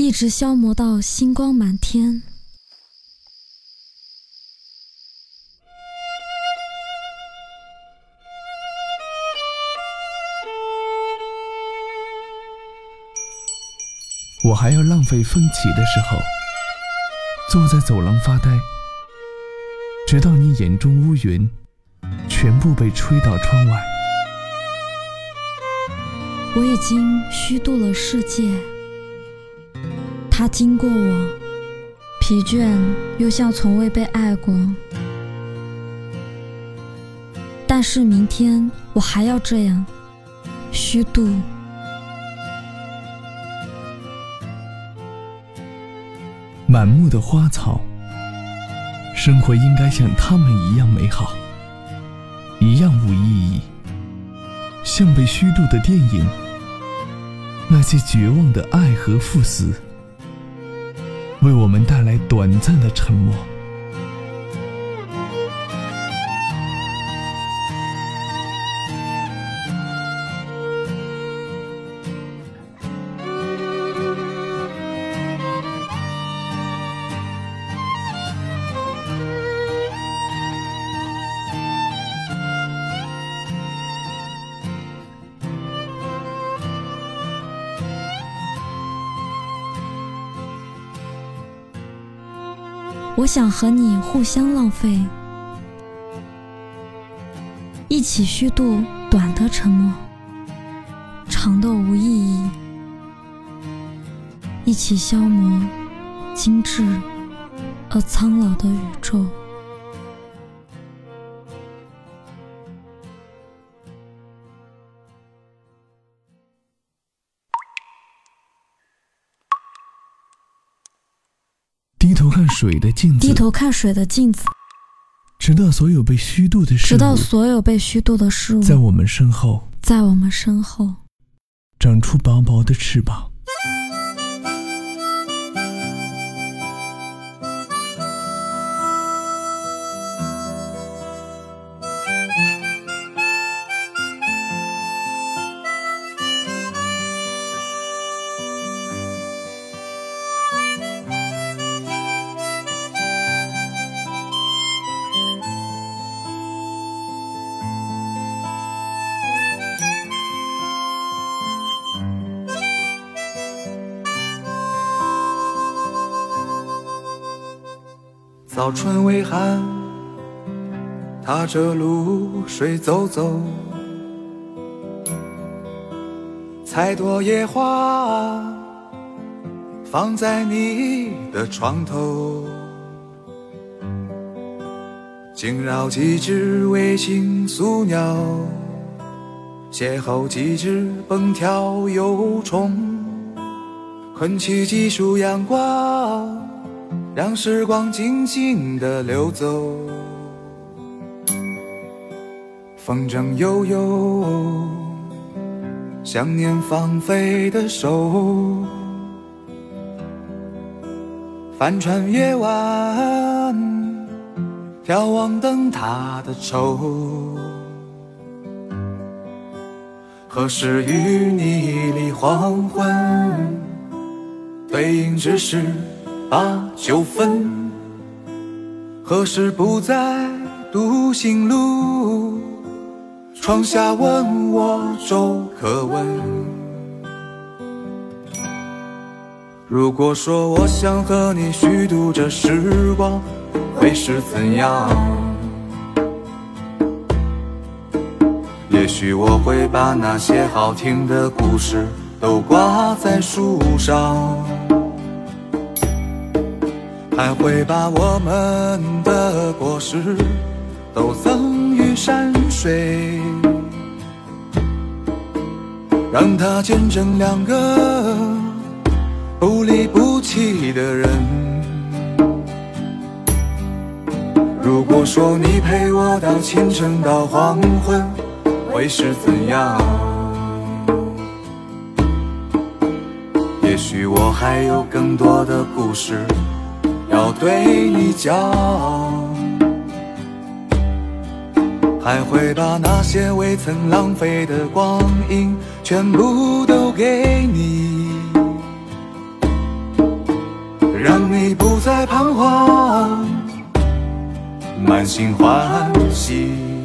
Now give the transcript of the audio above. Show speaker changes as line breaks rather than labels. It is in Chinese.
一直消磨到星光满天。
我还要浪费风起的时候，坐在走廊发呆，直到你眼中乌云全部被吹到窗外。
我已经虚度了世界。他经过我，疲倦又像从未被爱过。但是明天我还要这样虚度。
满目的花草，生活应该像他们一样美好，一样无意义，像被虚度的电影，那些绝望的爱和赴死。为我们带来短暂的沉默。
我想和你互相浪费，一起虚度短的沉默，长的无意义，一起消磨精致而苍老的宇宙。
水的镜子，
低头看水的镜子，
直到所有被虚度的事物，
直到所有被虚度的事物，
在我们身后，
在我们身后，
长出薄薄的翅膀。
早春微寒，踏着露水走走，采朵野花放在你的床头，惊扰几只卫星宿鸟，邂逅几只蹦跳游虫，困起几束阳光。让时光静静地流走，风筝悠悠，想念放飞的手，帆船夜晚，眺望灯塔的愁，何时与你离黄昏？背影只是。把酒分，何时不再独行路？窗下问我粥可温。如果说我想和你虚度这时光，会是怎样？也许我会把那些好听的故事都挂在树上。还会把我们的果实都赠予山水，让它见证两个不离不弃。弃的人。如果说你陪我到清晨到黄昏，会是怎样？也许我还有更多的故事要对你讲。还会把那些未曾浪费的光阴全部都给你，让你不再彷徨，满心欢喜。